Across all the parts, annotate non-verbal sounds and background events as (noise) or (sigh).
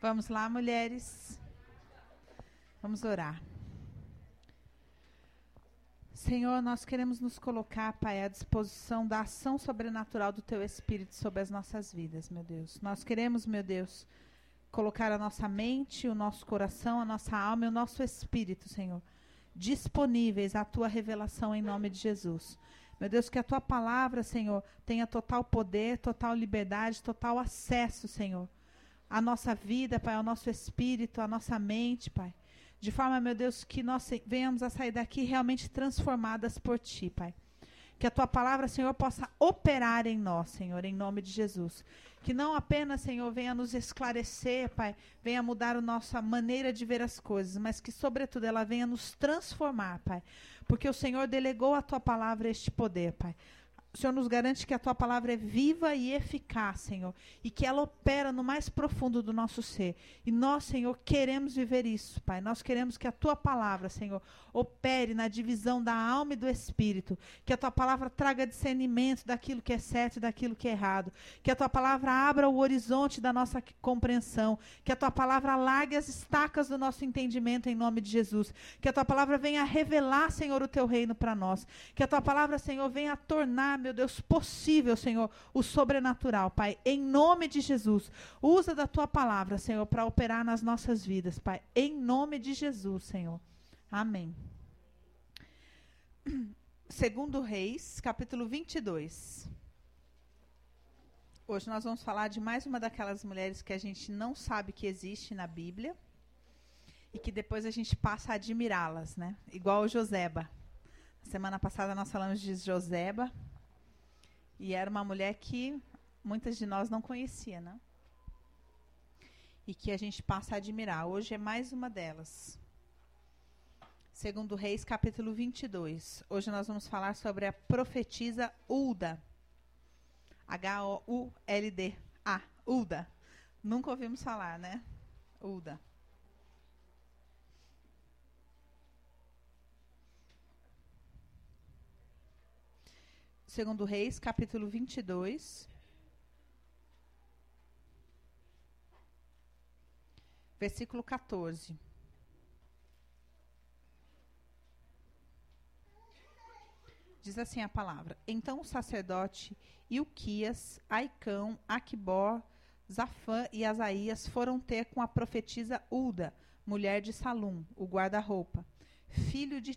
Vamos lá, mulheres. Vamos orar. Senhor, nós queremos nos colocar, Pai, à disposição da ação sobrenatural do Teu Espírito sobre as nossas vidas, meu Deus. Nós queremos, meu Deus, colocar a nossa mente, o nosso coração, a nossa alma e o nosso espírito, Senhor, disponíveis à Tua revelação em nome de Jesus. Meu Deus, que a Tua palavra, Senhor, tenha total poder, total liberdade, total acesso, Senhor a nossa vida, Pai, ao nosso espírito, à nossa mente, Pai. De forma, meu Deus, que nós venhamos a sair daqui realmente transformadas por Ti, Pai. Que a Tua palavra, Senhor, possa operar em nós, Senhor, em nome de Jesus. Que não apenas, Senhor, venha nos esclarecer, Pai, venha mudar a nossa maneira de ver as coisas, mas que, sobretudo, ela venha nos transformar, Pai. Porque o Senhor delegou a Tua palavra este poder, Pai. O Senhor nos garante que a tua palavra é viva e eficaz, Senhor, e que ela opera no mais profundo do nosso ser. E nós, Senhor, queremos viver isso, Pai. Nós queremos que a tua palavra, Senhor, opere na divisão da alma e do espírito, que a tua palavra traga discernimento daquilo que é certo e daquilo que é errado, que a tua palavra abra o horizonte da nossa compreensão, que a tua palavra largue as estacas do nosso entendimento em nome de Jesus, que a tua palavra venha revelar, Senhor, o teu reino para nós, que a tua palavra, Senhor, venha tornar meu Deus, possível, Senhor, o sobrenatural, Pai. Em nome de Jesus, usa da tua palavra, Senhor, para operar nas nossas vidas, Pai. Em nome de Jesus, Senhor. Amém. (clears throat) Segundo Reis, capítulo 22. Hoje nós vamos falar de mais uma daquelas mulheres que a gente não sabe que existe na Bíblia e que depois a gente passa a admirá-las, né? Igual Joseba. Semana passada nós falamos de Joseba, e era uma mulher que muitas de nós não conhecia, né? E que a gente passa a admirar. Hoje é mais uma delas. Segundo Reis, capítulo 22. Hoje nós vamos falar sobre a profetisa Ulda. H-O-U-L-D. Ah, Ulda. Nunca ouvimos falar, né? Ulda. Segundo Reis, capítulo 22. Versículo 14. Diz assim a palavra: Então o sacerdote Ilquias, Aicão, Aquibor, Zafã e Asaías foram ter com a profetisa Ulda, mulher de Salum, o guarda-roupa, filho de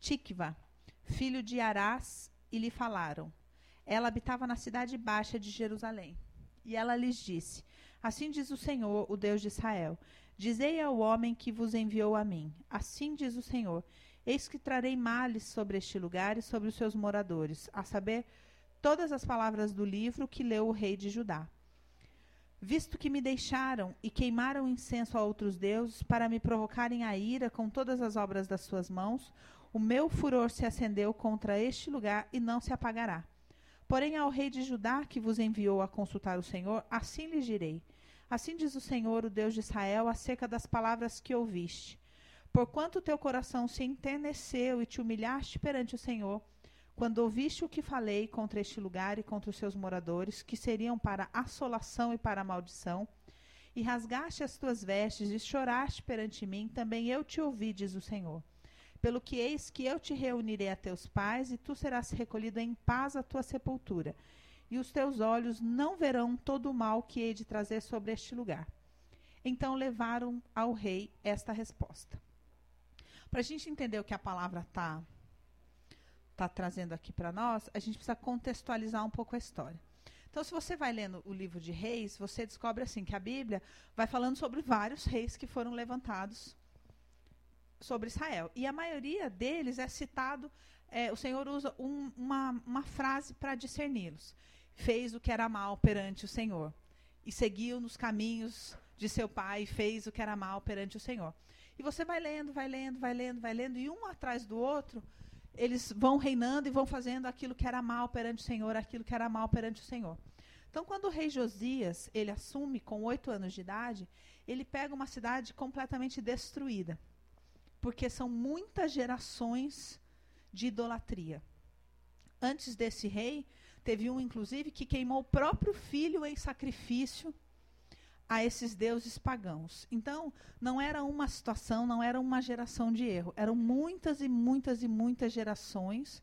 Tikva, filho de Arás e lhe falaram. Ela habitava na cidade baixa de Jerusalém. E ela lhes disse: Assim diz o Senhor, o Deus de Israel: Dizei ao homem que vos enviou a mim: Assim diz o Senhor: Eis que trarei males sobre este lugar e sobre os seus moradores, a saber, todas as palavras do livro que leu o rei de Judá. Visto que me deixaram e queimaram incenso a outros deuses para me provocarem a ira com todas as obras das suas mãos, o meu furor se acendeu contra este lugar e não se apagará. Porém, ao rei de Judá, que vos enviou a consultar o Senhor, assim lhes direi: Assim diz o Senhor, o Deus de Israel, acerca das palavras que ouviste. Porquanto teu coração se enterneceu e te humilhaste perante o Senhor, quando ouviste o que falei contra este lugar e contra os seus moradores, que seriam para assolação e para maldição, e rasgaste as tuas vestes e choraste perante mim, também eu te ouvi, diz o Senhor. Pelo que eis que eu te reunirei a teus pais, e tu serás recolhido em paz à tua sepultura, e os teus olhos não verão todo o mal que hei de trazer sobre este lugar. Então levaram ao rei esta resposta. Para a gente entender o que a palavra está tá trazendo aqui para nós, a gente precisa contextualizar um pouco a história. Então, se você vai lendo o livro de Reis, você descobre assim que a Bíblia vai falando sobre vários reis que foram levantados sobre Israel. E a maioria deles é citado, é, o Senhor usa um, uma, uma frase para discerni-los. Fez o que era mal perante o Senhor. E seguiu nos caminhos de seu pai e fez o que era mal perante o Senhor. E você vai lendo, vai lendo, vai lendo, vai lendo, e um atrás do outro, eles vão reinando e vão fazendo aquilo que era mal perante o Senhor, aquilo que era mal perante o Senhor. Então, quando o rei Josias ele assume com oito anos de idade, ele pega uma cidade completamente destruída porque são muitas gerações de idolatria. Antes desse rei, teve um, inclusive, que queimou o próprio filho em sacrifício a esses deuses pagãos. Então, não era uma situação, não era uma geração de erro, eram muitas e muitas e muitas gerações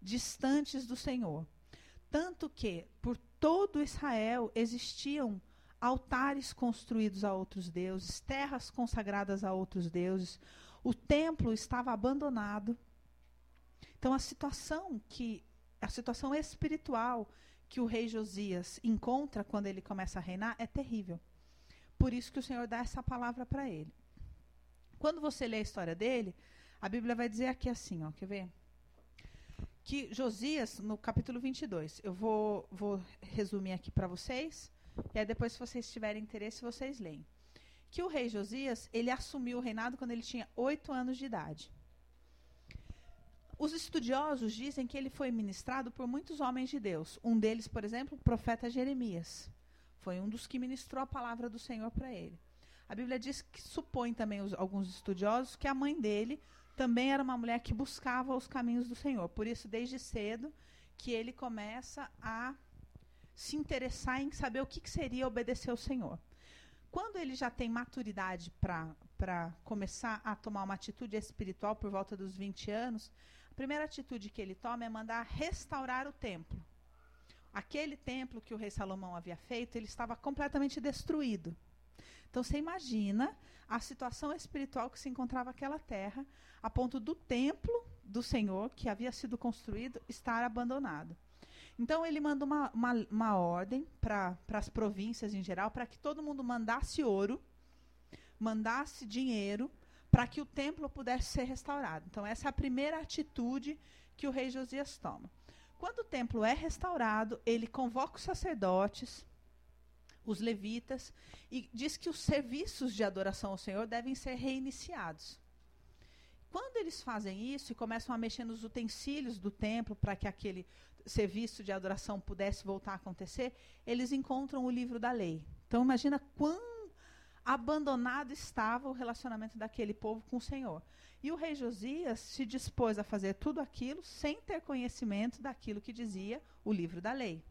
distantes do Senhor. Tanto que, por todo Israel, existiam altares construídos a outros deuses, terras consagradas a outros deuses, o templo estava abandonado. Então, a situação que a situação espiritual que o rei Josias encontra quando ele começa a reinar é terrível. Por isso que o Senhor dá essa palavra para ele. Quando você lê a história dele, a Bíblia vai dizer aqui assim, ó, quer ver? Que Josias, no capítulo 22, eu vou, vou resumir aqui para vocês, e aí depois, se vocês tiverem interesse, vocês leem. Que o rei Josias, ele assumiu o reinado quando ele tinha oito anos de idade. Os estudiosos dizem que ele foi ministrado por muitos homens de Deus. Um deles, por exemplo, o profeta Jeremias. Foi um dos que ministrou a palavra do Senhor para ele. A Bíblia diz que supõe também os, alguns estudiosos que a mãe dele também era uma mulher que buscava os caminhos do Senhor. Por isso, desde cedo, que ele começa a se interessar em saber o que, que seria obedecer ao Senhor. Quando ele já tem maturidade para começar a tomar uma atitude espiritual por volta dos 20 anos, primeira atitude que ele toma é mandar restaurar o templo. Aquele templo que o rei Salomão havia feito, ele estava completamente destruído. Então você imagina a situação espiritual que se encontrava aquela terra, a ponto do templo do Senhor, que havia sido construído, estar abandonado. Então ele manda uma, uma, uma ordem para as províncias em geral, para que todo mundo mandasse ouro, mandasse dinheiro para que o templo pudesse ser restaurado. Então, essa é a primeira atitude que o rei Josias toma. Quando o templo é restaurado, ele convoca os sacerdotes, os levitas, e diz que os serviços de adoração ao Senhor devem ser reiniciados. Quando eles fazem isso e começam a mexer nos utensílios do templo para que aquele serviço de adoração pudesse voltar a acontecer, eles encontram o livro da lei. Então imagina quão abandonado estava o relacionamento daquele povo com o Senhor. E o rei Josias se dispôs a fazer tudo aquilo sem ter conhecimento daquilo que dizia o livro da lei.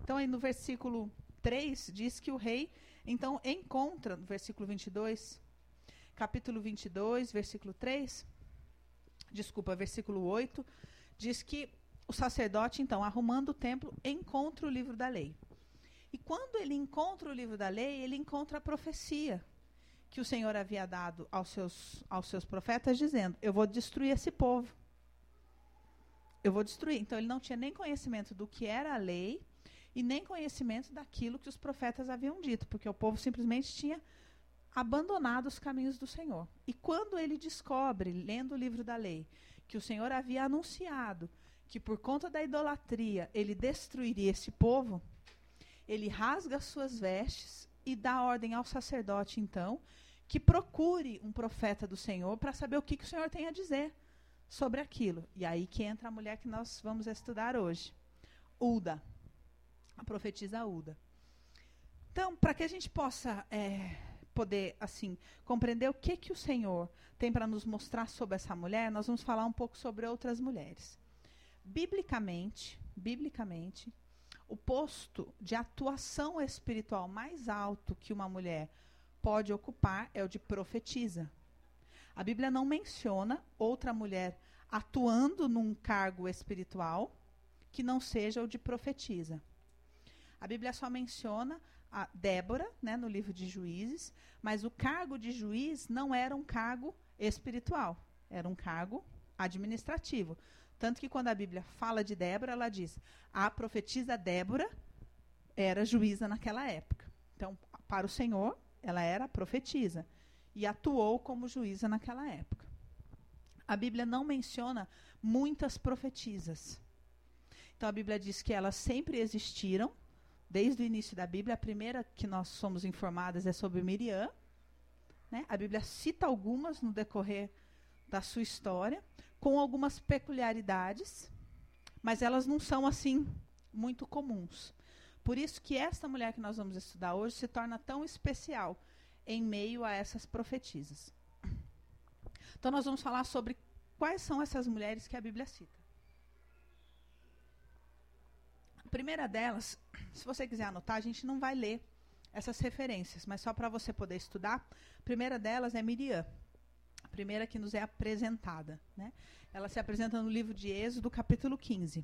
Então, aí no versículo 3, diz que o rei, então, encontra, no versículo 22, capítulo 22, versículo 3, desculpa, versículo 8, diz que o sacerdote, então, arrumando o templo, encontra o livro da lei. E quando ele encontra o livro da lei, ele encontra a profecia que o Senhor havia dado aos seus, aos seus profetas, dizendo: Eu vou destruir esse povo. Eu vou destruir. Então ele não tinha nem conhecimento do que era a lei e nem conhecimento daquilo que os profetas haviam dito, porque o povo simplesmente tinha abandonado os caminhos do Senhor. E quando ele descobre, lendo o livro da lei, que o Senhor havia anunciado que por conta da idolatria ele destruiria esse povo, ele rasga suas vestes e dá ordem ao sacerdote, então, que procure um profeta do Senhor para saber o que, que o Senhor tem a dizer sobre aquilo. E aí que entra a mulher que nós vamos estudar hoje, Uda, a profetisa Uda. Então, para que a gente possa é, poder assim compreender o que que o Senhor tem para nos mostrar sobre essa mulher, nós vamos falar um pouco sobre outras mulheres. Biblicamente, biblicamente, o posto de atuação espiritual mais alto que uma mulher pode ocupar é o de profetisa. A Bíblia não menciona outra mulher atuando num cargo espiritual que não seja o de profetisa. A Bíblia só menciona a Débora, né, no livro de Juízes, mas o cargo de juiz não era um cargo espiritual, era um cargo administrativo. Tanto que quando a Bíblia fala de Débora, ela diz: a profetisa Débora era juíza naquela época. Então, para o Senhor, ela era profetisa e atuou como juíza naquela época. A Bíblia não menciona muitas profetisas. Então, a Bíblia diz que elas sempre existiram, desde o início da Bíblia. A primeira que nós somos informadas é sobre Miriam. Né? A Bíblia cita algumas no decorrer da sua história com algumas peculiaridades, mas elas não são assim muito comuns. Por isso que esta mulher que nós vamos estudar hoje se torna tão especial em meio a essas profetisas. Então nós vamos falar sobre quais são essas mulheres que a Bíblia cita. A primeira delas, se você quiser anotar, a gente não vai ler essas referências, mas só para você poder estudar. A primeira delas é Miriam, primeira que nos é apresentada. Né? Ela se apresenta no livro de Êxodo, capítulo 15.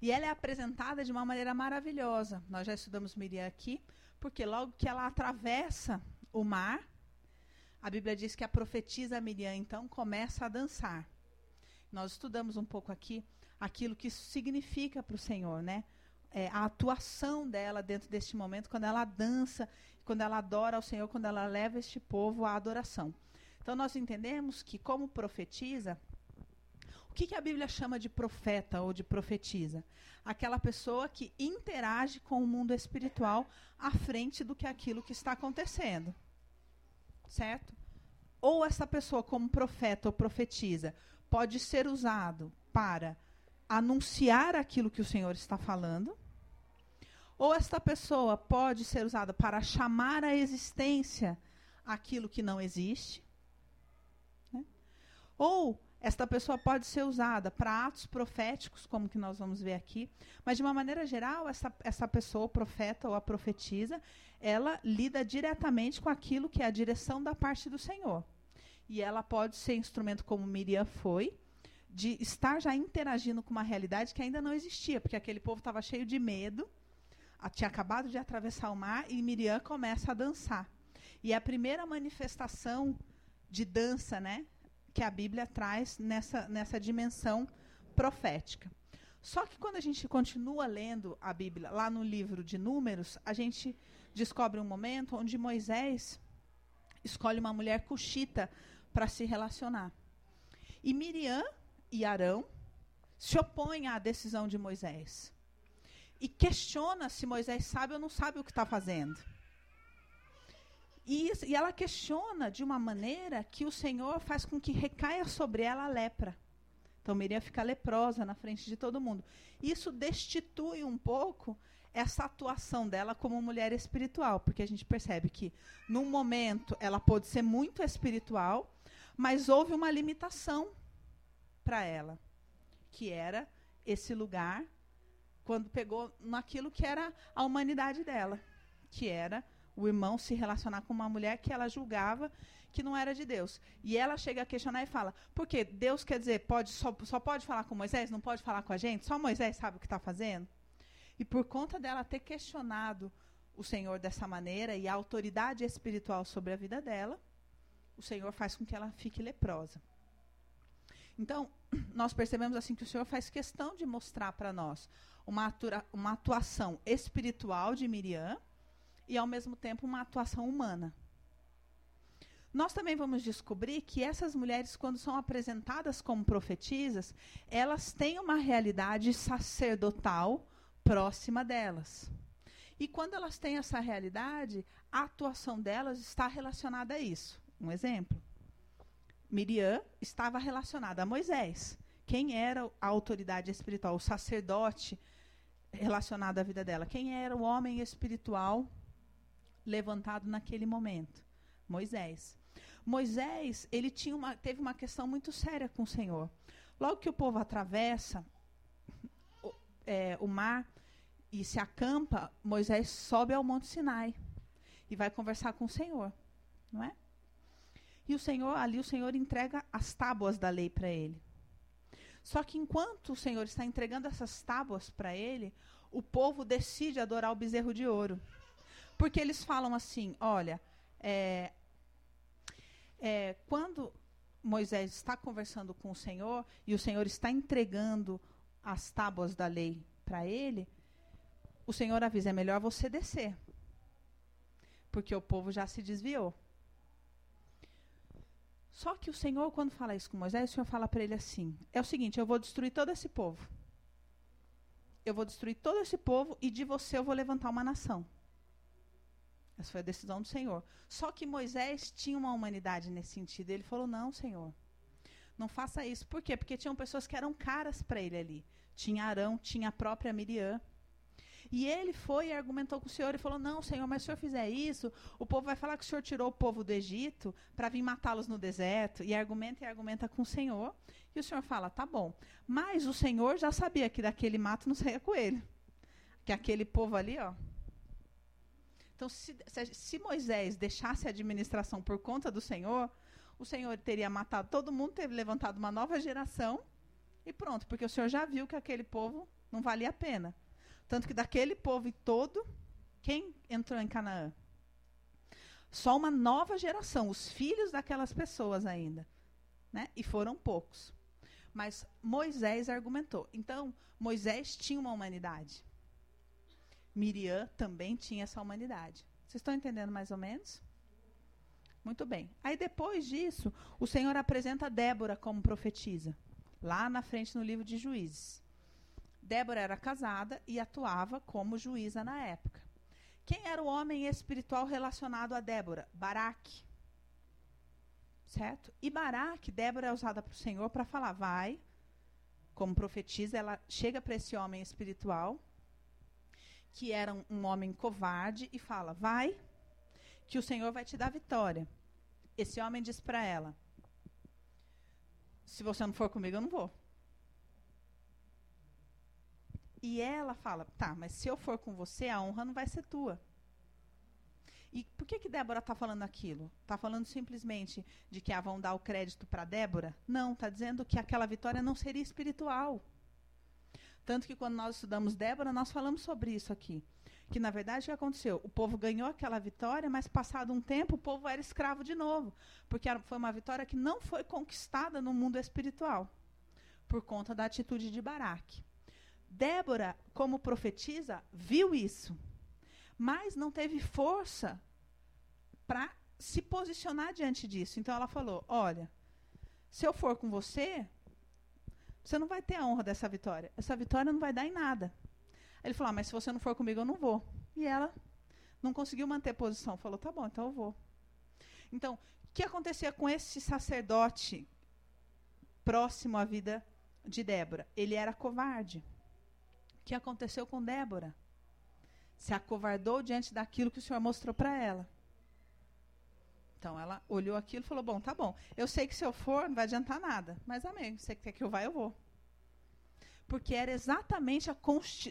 E ela é apresentada de uma maneira maravilhosa. Nós já estudamos Miriam aqui, porque logo que ela atravessa o mar, a Bíblia diz que a profetisa Miriam então começa a dançar. Nós estudamos um pouco aqui aquilo que isso significa para o Senhor, né? É, a atuação dela dentro deste momento, quando ela dança, quando ela adora ao Senhor, quando ela leva este povo à adoração. Então nós entendemos que, como profetiza, o que, que, a Bíblia chama de profeta ou de profetiza? Aquela pessoa que interage com o mundo espiritual à frente do que aquilo que está acontecendo. Certo? Ou essa pessoa, como profeta ou profetiza, pode ser usado para anunciar aquilo que o Senhor está falando, ou esta pessoa pode ser usada para chamar à existência aquilo que não existe? Ou esta pessoa pode ser usada para atos proféticos, como que nós vamos ver aqui, mas de uma maneira geral, essa, essa pessoa, o profeta ou a profetisa, ela lida diretamente com aquilo que é a direção da parte do Senhor. E ela pode ser instrumento como Miriam foi, de estar já interagindo com uma realidade que ainda não existia, porque aquele povo estava cheio de medo, tinha acabado de atravessar o mar e Miriam começa a dançar. E é a primeira manifestação de dança, né, que a Bíblia traz nessa, nessa dimensão profética. Só que quando a gente continua lendo a Bíblia, lá no livro de Números, a gente descobre um momento onde Moisés escolhe uma mulher cuxita para se relacionar. E Miriam e Arão se opõem à decisão de Moisés. E questiona se Moisés sabe ou não sabe o que está fazendo. E, e ela questiona de uma maneira que o Senhor faz com que recaia sobre ela a lepra. Então Miriam fica leprosa na frente de todo mundo. Isso destitui um pouco essa atuação dela como mulher espiritual, porque a gente percebe que num momento ela pôde ser muito espiritual, mas houve uma limitação para ela, que era esse lugar quando pegou naquilo que era a humanidade dela, que era o irmão se relacionar com uma mulher que ela julgava que não era de Deus. E ela chega a questionar e fala: por quê? Deus quer dizer, pode, só, só pode falar com Moisés, não pode falar com a gente? Só Moisés sabe o que está fazendo? E por conta dela ter questionado o Senhor dessa maneira e a autoridade espiritual sobre a vida dela, o Senhor faz com que ela fique leprosa. Então, (clears throat) nós percebemos assim que o Senhor faz questão de mostrar para nós uma, atura, uma atuação espiritual de Miriam e, ao mesmo tempo, uma atuação humana. Nós também vamos descobrir que essas mulheres, quando são apresentadas como profetisas, elas têm uma realidade sacerdotal próxima delas. E quando elas têm essa realidade, a atuação delas está relacionada a isso. Um exemplo. Miriam estava relacionada a Moisés. Quem era a autoridade espiritual, o sacerdote relacionado à vida dela? Quem era o homem espiritual levantado naquele momento? Moisés. Moisés, ele tinha uma, teve uma questão muito séria com o Senhor. Logo que o povo atravessa o, é, o mar e se acampa, Moisés sobe ao Monte Sinai e vai conversar com o Senhor, não é? E o Senhor, ali o Senhor entrega as tábuas da lei para ele. Só que enquanto o Senhor está entregando essas tábuas para ele, o povo decide adorar o bezerro de ouro. Porque eles falam assim: olha, é, é, quando Moisés está conversando com o Senhor e o Senhor está entregando as tábuas da lei para ele, o Senhor avisa: é melhor você descer. Porque o povo já se desviou. Só que o Senhor, quando fala isso com Moisés, o Senhor fala para ele assim: é o seguinte, eu vou destruir todo esse povo. Eu vou destruir todo esse povo e de você eu vou levantar uma nação. Essa foi a decisão do Senhor. Só que Moisés tinha uma humanidade nesse sentido. Ele falou: não, Senhor, não faça isso. Por quê? Porque tinham pessoas que eram caras para ele ali. Tinha Arão, tinha a própria Miriam. E ele foi e argumentou com o Senhor e falou: Não, Senhor, mas se o Senhor fizer isso, o povo vai falar que o Senhor tirou o povo do Egito para vir matá-los no deserto. E argumenta e argumenta com o Senhor. E o Senhor fala: Tá bom. Mas o Senhor já sabia que daquele mato não saía coelho. Que aquele povo ali, ó, Então, se, se, se Moisés deixasse a administração por conta do Senhor, o Senhor teria matado todo mundo, teria levantado uma nova geração e pronto, porque o Senhor já viu que aquele povo não valia a pena. Tanto que daquele povo todo, quem entrou em Canaã? Só uma nova geração, os filhos daquelas pessoas ainda. Né? E foram poucos. Mas Moisés argumentou. Então, Moisés tinha uma humanidade. Miriam também tinha essa humanidade. Vocês estão entendendo mais ou menos? Muito bem. Aí depois disso, o Senhor apresenta Débora como profetisa, lá na frente no livro de Juízes. Débora era casada e atuava como juíza na época. Quem era o homem espiritual relacionado a Débora? Baraque. Certo? E Baraque, Débora é usada para o Senhor para falar, vai, como profetiza, ela chega para esse homem espiritual que era um, homem covarde, e fala: Vai, que o Senhor vai te dar vitória. Esse homem diz para ela: Se você não for comigo, eu não vou. E ela fala: Tá, mas se eu for com você, a honra não vai ser tua. E por que que Débora está falando aquilo? Está falando simplesmente de que ah, vão dar o crédito para Débora? Não, está dizendo que aquela vitória não seria espiritual. Tanto que quando nós estudamos Débora, nós falamos sobre isso aqui. Que na verdade o que aconteceu? O povo ganhou aquela vitória, mas passado um tempo o povo era escravo de novo. Porque foi uma vitória que não foi conquistada no mundo espiritual. Por conta da atitude de Baraque. Débora, como profetisa, viu isso. Mas não teve força para se posicionar diante disso. Então ela falou: Olha, se eu for com você, você não vai ter a honra dessa vitória. Essa vitória não vai dar em nada. Ele falou: ah, mas se você não for comigo, eu não vou. E ela não conseguiu manter posição. Falou: tá bom, então eu vou. Então, o que acontecia com esse sacerdote próximo à vida de Débora? Ele era covarde. O que aconteceu com Débora? Se acovardou diante daquilo que o Senhor mostrou para ela. Então ela olhou aquilo e falou: Bom, tá bom. Eu sei que se eu for, não vai adiantar nada. Mas amém, você quer que eu vá, eu vou. Porque era exatamente a,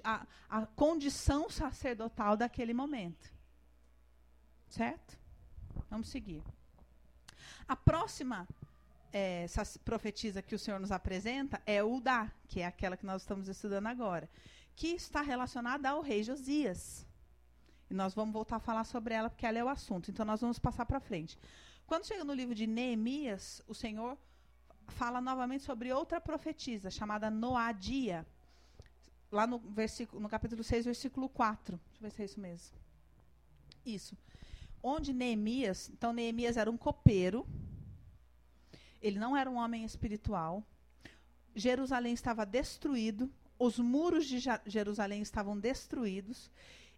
a, a condição sacerdotal daquele momento. Certo? Vamos seguir. A próxima é, profetisa que o Senhor nos apresenta é Udá, que é aquela que nós estamos estudando agora, que está relacionada ao rei Josias. E nós vamos voltar a falar sobre ela, porque ela é o assunto. Então, nós vamos passar para frente. Quando chega no livro de Neemias, o Senhor fala novamente sobre outra profetisa, chamada Noadia. Lá no, versículo, no capítulo 6, versículo 4. Deixa eu ver se é isso mesmo. Isso. Onde Neemias, então Neemias era um copeiro, ele não era um homem espiritual. Jerusalém estava destruído, os muros de Jerusalém estavam destruídos,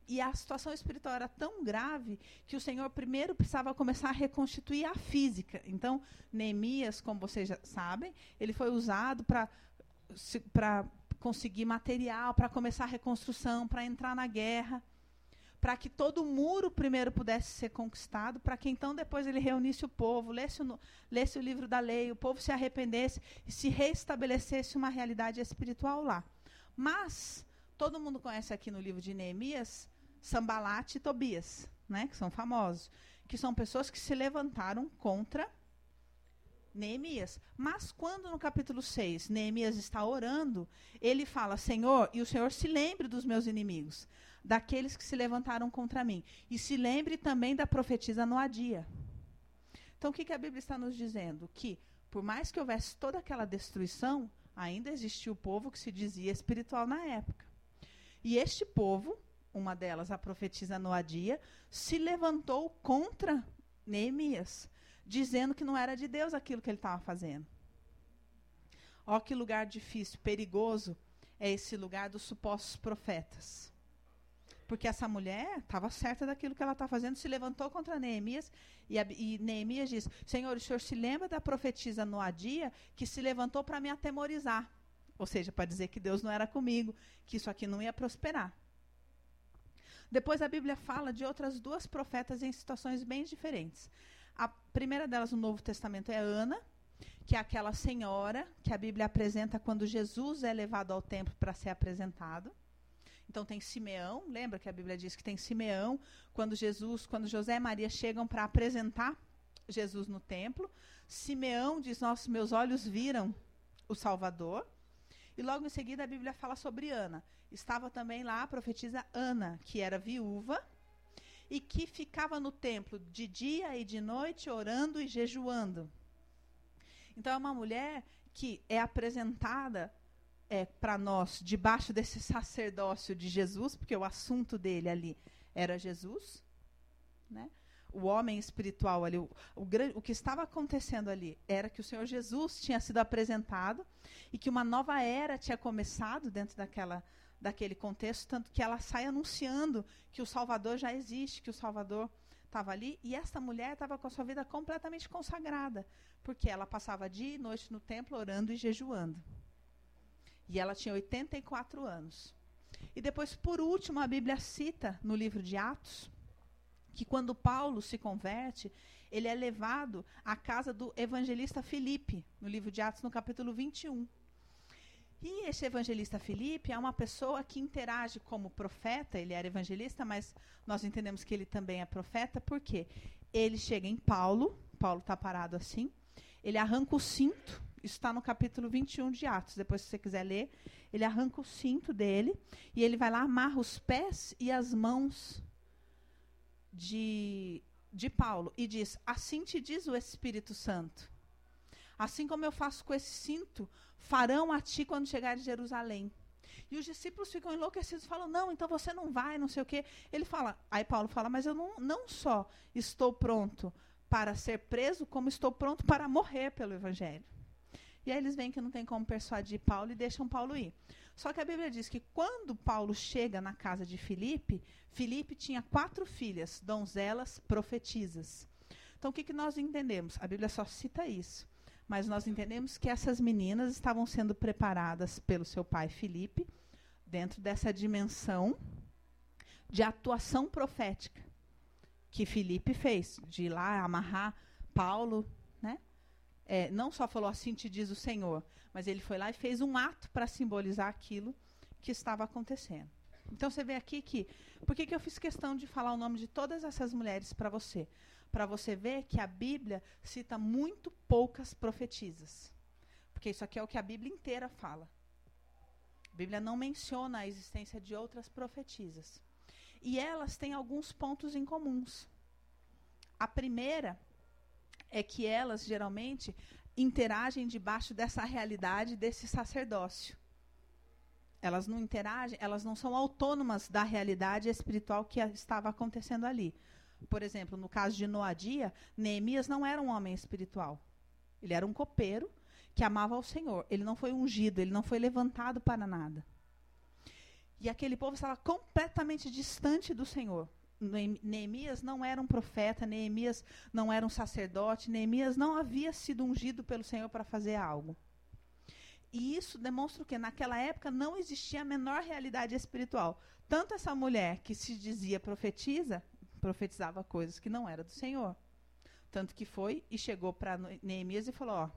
e a situação espiritual era tão grave que o Senhor primeiro precisava começar a reconstituir a física. Então, Neemias, como vocês já sabem, ele foi usado para conseguir material, para começar a reconstrução, para entrar na guerra, para que todo o muro primeiro pudesse ser conquistado, para que então depois ele reunisse o povo, lesse o, lesse o livro da lei, o povo se arrependesse e se reestabelecesse uma realidade espiritual lá. Mas todo mundo conhece aqui no livro de Neemias Sambalat e Tobias, né, que são famosos, que são pessoas que se levantaram contra Neemias. Mas quando no capítulo 6 Neemias está orando, ele fala: Senhor, e o Senhor se lembre dos meus inimigos, daqueles que se levantaram contra mim. E se lembre também da profetisa Noadia. Então o que, que a Bíblia está nos dizendo? Que por mais que houvesse toda aquela destruição, ainda existia o povo que se dizia espiritual na época. E este povo uma delas, a profetisa Noadia, se levantou contra Neemias, dizendo que não era de Deus aquilo que ele estava fazendo. Ó, que lugar difícil, perigoso é esse lugar dos supostos profetas. Porque essa mulher estava certa daquilo que ela está fazendo, se levantou contra Neemias, e, a, e Neemias diz: Senhor, o senhor se lembra da profetisa Noadia que se levantou para me atemorizar? Ou seja, para dizer que Deus não era comigo, que isso aqui não ia prosperar. Depois a Bíblia fala de outras duas profetas em situações bem diferentes. A primeira delas no Novo Testamento é Ana, que é aquela senhora que a Bíblia apresenta quando Jesus é levado ao templo para ser apresentado, Então tem Simeão, lembra que a Bíblia diz que tem Simeão, quando Jesus, quando José e Maria chegam para apresentar Jesus no templo, Simeão diz: "Nossos meus olhos viram o Salvador". E logo em seguida a Bíblia fala sobre Ana. Estava também lá a profetisa Ana, que era viúva e que ficava no templo de dia e de noite orando e jejuando. Então é uma mulher que é apresentada é, para nós debaixo desse sacerdócio de Jesus, porque o assunto dele ali era Jesus, né? O homem espiritual ali, o, o, o, que estava acontecendo ali era que o Senhor Jesus tinha sido apresentado e que uma nova era tinha começado dentro daquela, daquele contexto, tanto que ela sai anunciando que o Salvador já existe, que o Salvador estava ali, e essa mulher estava com a sua vida completamente consagrada, porque ela passava dia e noite no templo orando e jejuando. E ela tinha 84 anos. E depois, por último, a Bíblia cita no livro de Atos que quando Paulo se converte, ele é levado à casa do evangelista Filipe, no livro de Atos, no capítulo 21. E esse evangelista Filipe é uma pessoa que interage como profeta, ele era evangelista, mas nós entendemos que ele também é profeta, porque ele chega em Paulo, Paulo está parado assim, ele arranca o cinto, isso está no capítulo 21 de Atos, depois se você quiser ler, ele arranca o cinto dele e ele vai lá, amarra os pés e as mãos de, de Paulo e diz: Assim te diz o Espírito Santo. Assim como eu faço com esse cinto, farão a ti quando chegar de Jerusalém. E os discípulos ficam enlouquecidos, falam: Não, então você não vai, não sei o quê. Ele fala, aí Paulo fala: Mas eu não, não só estou pronto para ser preso, como estou pronto para morrer pelo Evangelho. E aí eles veem que não tem como persuadir Paulo e deixam Paulo ir. Só que a Bíblia diz que quando Paulo chega na casa de Filipe, Filipe tinha quatro filhas, donzelas profetisas. Então o que, que nós entendemos? A Bíblia só cita isso. Mas nós entendemos que essas meninas estavam sendo preparadas pelo seu pai Filipe, dentro dessa dimensão de atuação profética que Filipe fez, de ir lá amarrar Paulo, né? É, não só falou assim te diz o Senhor, mas ele foi lá e fez um ato para simbolizar aquilo que estava acontecendo. Então você vê aqui que. Por que, que eu fiz questão de falar o nome de todas essas mulheres para você? Para você ver que a Bíblia cita muito poucas profetisas. Porque isso aqui é o que a Bíblia inteira fala. A Bíblia não menciona a existência de outras profetisas. E elas têm alguns pontos em comuns. A primeira é que elas geralmente interagem debaixo dessa realidade desse sacerdócio. Elas não interagem, elas não são autônomas da realidade espiritual que estava acontecendo ali. Por exemplo, no caso de Noadia, Neemias não era um homem espiritual. Ele era um copeiro que amava ao Senhor. Ele não foi ungido, ele não foi levantado para nada. E aquele povo estava completamente distante do Senhor. Neemias não era um profeta, Neemias não era um sacerdote, Neemias não havia sido ungido pelo Senhor para fazer algo. E isso demonstra que naquela época não existia a menor realidade espiritual. Tanto essa mulher que se dizia profetiza, profetizava coisas que não eram do Senhor. Tanto que foi e chegou para Neemias e falou: Ó,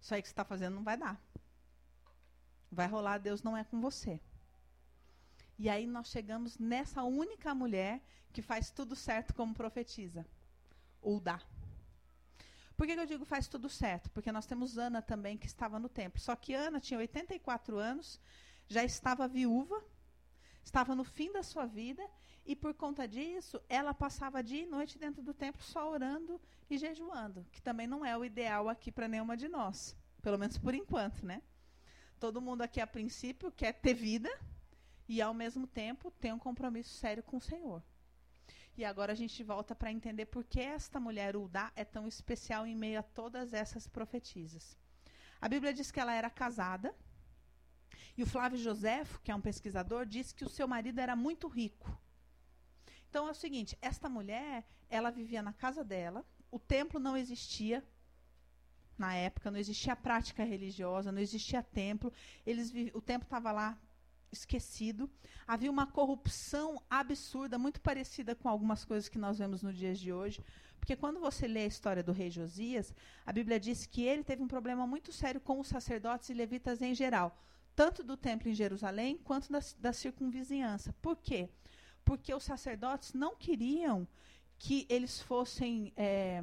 isso aí que você está fazendo não vai dar. Vai rolar, Deus não é com você. E aí nós chegamos nessa única mulher que faz tudo certo como profetiza. Ulda. Por que, que eu digo faz tudo certo? Porque nós temos Ana também que estava no templo. Só que Ana tinha 84 anos, já estava viúva, estava no fim da sua vida, e por conta disso, ela passava dia e noite dentro do templo só orando e jejuando, que também não é o ideal aqui para nenhuma de nós, pelo menos por enquanto, né? Todo mundo aqui a princípio quer ter vida, e, ao mesmo tempo, tem um compromisso sério com o Senhor. E agora a gente volta para entender por que esta mulher Uldá é tão especial em meio a todas essas profetisas. A Bíblia diz que ela era casada, e o Flávio Joséfo, que é um pesquisador, diz que o seu marido era muito rico. Então é o seguinte, esta mulher, ela vivia na casa dela, o templo não existia na época, não existia prática religiosa, não existia templo, eles o templo estava lá esquecido. Havia uma corrupção absurda, muito parecida com algumas coisas que nós vemos no dias de hoje. Porque quando você lê a história do rei Josias, a Bíblia diz que ele teve um problema muito sério com os sacerdotes e levitas em geral, tanto do templo em Jerusalém quanto da, da circunvizinhança. Por quê? Porque os sacerdotes não queriam que eles fossem. É,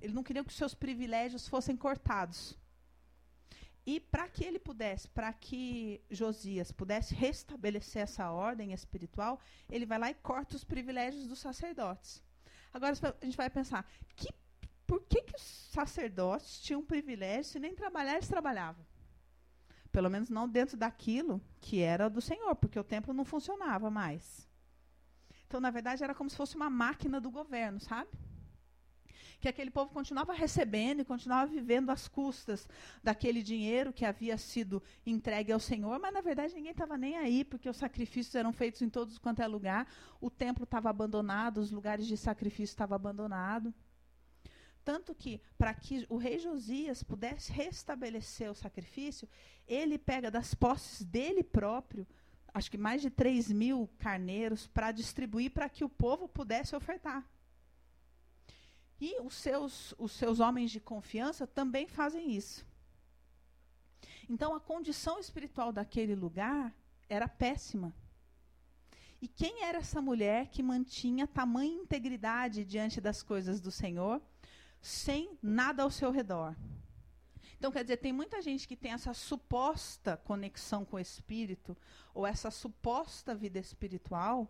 eles não queriam que seus privilégios fossem cortados. E para que ele pudesse, para que Josias pudesse restabelecer essa ordem espiritual, ele vai lá e corta os privilégios dos sacerdotes. Agora a gente vai pensar, que, por que, que os sacerdotes tinham privilégio se nem trabalhar eles trabalhavam? Pelo menos não dentro daquilo que era do Senhor, porque o templo não funcionava mais. Então, na verdade, era como se fosse uma máquina do governo, sabe? Que aquele povo continuava recebendo e continuava vivendo às custas daquele dinheiro que havia sido entregue ao Senhor, mas na verdade ninguém estava nem aí, porque os sacrifícios eram feitos em todos quanto é lugar, o templo estava abandonado, os lugares de sacrifício estavam abandonados. Tanto que, para que o rei Josias pudesse restabelecer o sacrifício, ele pega das posses dele próprio, acho que mais de 3 mil carneiros, para distribuir para que o povo pudesse ofertar. E os seus, os seus homens de confiança também fazem isso. Então, a condição espiritual daquele lugar era péssima. E quem era essa mulher que mantinha tamanha integridade diante das coisas do Senhor? sem nada ao seu redor. Então, quer dizer, tem muita gente que tem essa suposta conexão com o espírito, ou essa suposta vida espiritual,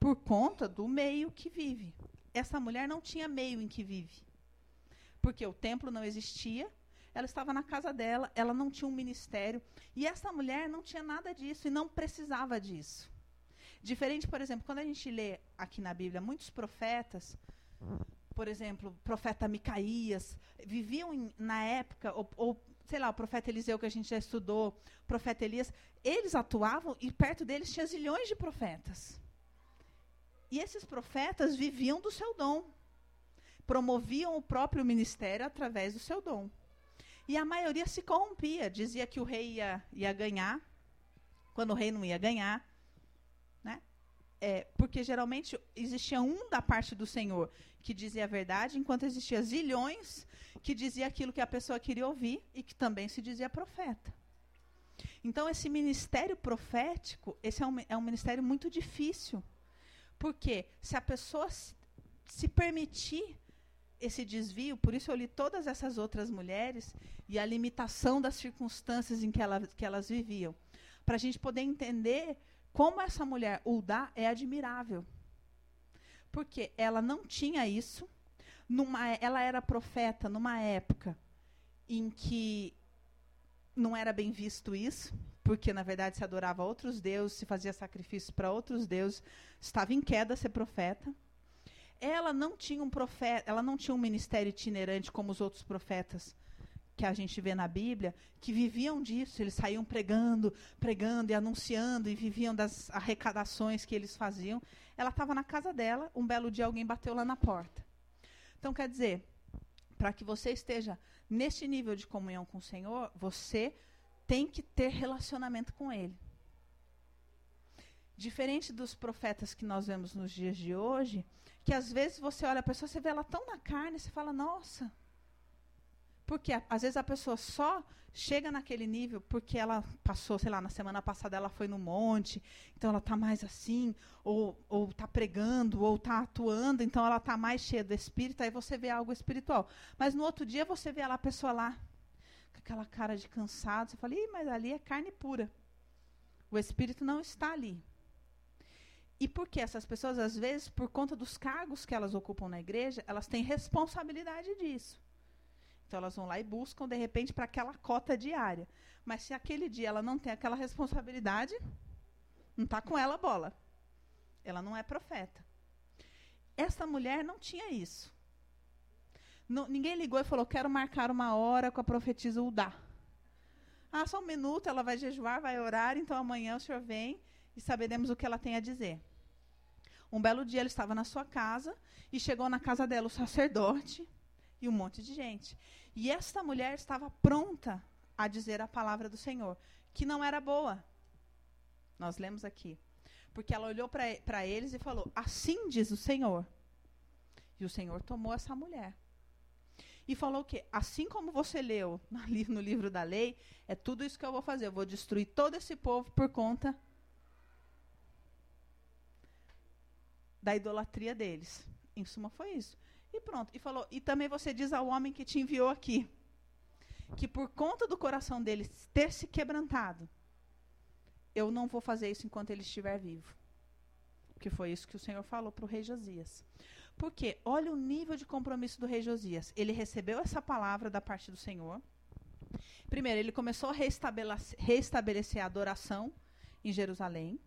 por conta do meio que vive. Essa mulher não tinha meio em que vive. Porque o templo não existia, ela estava na casa dela, ela não tinha um ministério. E essa mulher não tinha nada disso e não precisava disso. Diferente, por exemplo, quando a gente lê aqui na Bíblia muitos profetas, por exemplo, o profeta Micaías, viviam em, na época, ou, ou, sei lá, o profeta Eliseu que a gente já estudou, o profeta Elias, eles atuavam e perto deles tinha zilhões de profetas. E esses profetas viviam do seu dom. Promoviam o próprio ministério através do seu dom. E a maioria se corrompia, dizia que o rei ia, ia ganhar, quando o rei não ia ganhar, é, porque geralmente existia um da parte do Senhor que dizia a verdade, enquanto existia zilhões que dizia aquilo que a pessoa queria ouvir e que também se dizia profeta. Então, esse ministério profético, esse é um, é um ministério muito difícil. Porque se a pessoa se, permitir esse desvio, por isso eu li todas essas outras mulheres e a limitação das circunstâncias em que, ela, que elas viviam, para a gente poder entender como essa mulher Uldá é admirável. Porque ela não tinha isso, numa, ela era profeta numa época em que não era bem visto isso, porque na verdade se adorava outros deuses, se fazia sacrifício para outros deuses, estava em queda ser profeta. Ela não tinha um profeta, ela não tinha um ministério itinerante como os outros profetas que a gente vê na Bíblia, que viviam disso, eles saíam pregando, pregando e anunciando e viviam das arrecadações que eles faziam. Ela estava na casa dela, um belo dia alguém bateu lá na porta. Então, quer dizer, para que você esteja neste nível de comunhão com o Senhor, você tem que ter relacionamento com Ele. Diferente dos profetas que nós vemos nos dias de hoje, que às vezes você olha a pessoa, você vê ela tão na carne, você fala, nossa, porque às vezes a pessoa só chega naquele nível porque ela passou, sei lá, na semana passada ela foi no monte, então ela está mais assim, ou está pregando, ou está atuando, então ela está mais cheia do espírito, aí você vê algo espiritual. Mas no outro dia você vê a pessoa lá, com aquela cara de cansado, você fala, Ih, mas ali é carne pura. O espírito não está ali. E por que essas pessoas, às vezes, por conta dos cargos que elas ocupam na igreja, elas têm responsabilidade disso. Então elas vão lá e buscam, de repente, para aquela cota diária. Mas se aquele dia ela não tem aquela responsabilidade, não está com ela a bola. Ela não é profeta. Essa mulher não tinha isso. Não, ninguém ligou e falou: quero marcar uma hora com a profetisa Udá. Ah, só um minuto, ela vai jejuar, vai orar, então amanhã o senhor vem e saberemos o que ela tem a dizer. Um belo dia ele estava na sua casa e chegou na casa dela o sacerdote e um monte de gente. E esta mulher estava pronta a dizer a palavra do Senhor, que não era boa. Nós lemos aqui. Porque ela olhou para eles e falou: Assim diz o Senhor. E o Senhor tomou essa mulher. E falou que, assim como você leu (laughs) no livro da lei, é tudo isso que eu vou fazer. Eu vou destruir todo esse povo por conta da idolatria deles. Em suma, foi isso. E pronto. E falou: E também você diz ao homem que te enviou aqui, que por conta do coração dele ter se quebrantado, eu não vou fazer isso enquanto ele estiver vivo. Porque foi isso que o Senhor falou para o rei Josias. Porque olha o nível de compromisso do rei Josias. Ele recebeu essa palavra da parte do Senhor. Primeiro, ele começou a reestabelecer a adoração em Jerusalém.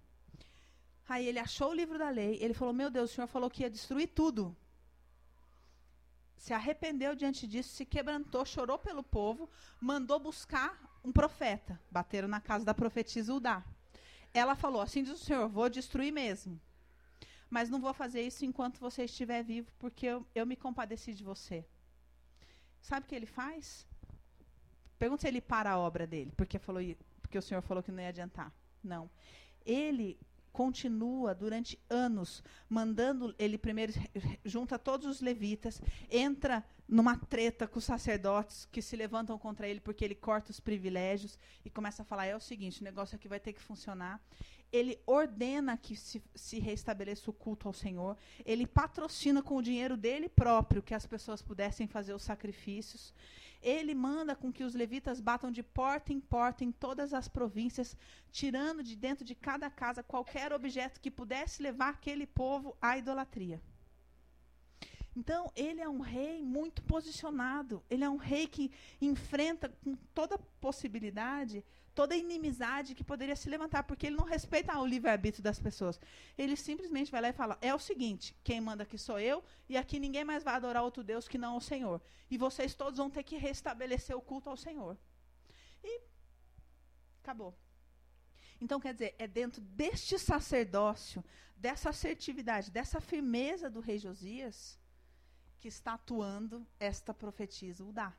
Aí ele achou o livro da lei. Ele falou: Meu Deus, o Senhor falou que ia destruir tudo se arrependeu diante disso, se quebrantou, chorou pelo povo, mandou buscar um profeta. Bateram na casa da profetisa Udá. Ela falou: Assim diz o Senhor, vou destruir mesmo. Mas não vou fazer isso enquanto você estiver vivo, porque eu, eu me compadeci de você. Sabe o que ele faz? Pergunta se ele para a obra dele, porque, falou, porque o Senhor falou que não ia adiantar. Não. Ele continua durante anos mandando ele primeiro junta todos os levitas, entra numa treta com os sacerdotes que se levantam contra ele porque ele corta os privilégios e começa a falar é o seguinte, o negócio aqui vai ter que funcionar. Ele ordena que se, se restabeleça o culto ao Senhor. Ele patrocina com o dinheiro dele próprio que as pessoas pudessem fazer os sacrifícios. Ele manda com que os levitas batam de porta em porta em todas as províncias, tirando de dentro de cada casa qualquer objeto que pudesse levar aquele povo à idolatria. Então, ele é um rei muito posicionado. Ele é um rei que enfrenta com toda possibilidade toda inimizade que poderia se levantar, porque ele não respeita o livre-arbítrio das pessoas. Ele simplesmente vai lá e fala: é o seguinte, quem manda aqui sou eu, e aqui ninguém mais vai adorar outro Deus que não o Senhor. E vocês todos vão ter que restabelecer o culto ao Senhor. E acabou. Então, quer dizer, é dentro deste sacerdócio, dessa assertividade, dessa firmeza do rei Josias, que está atuando esta profetisa Udá.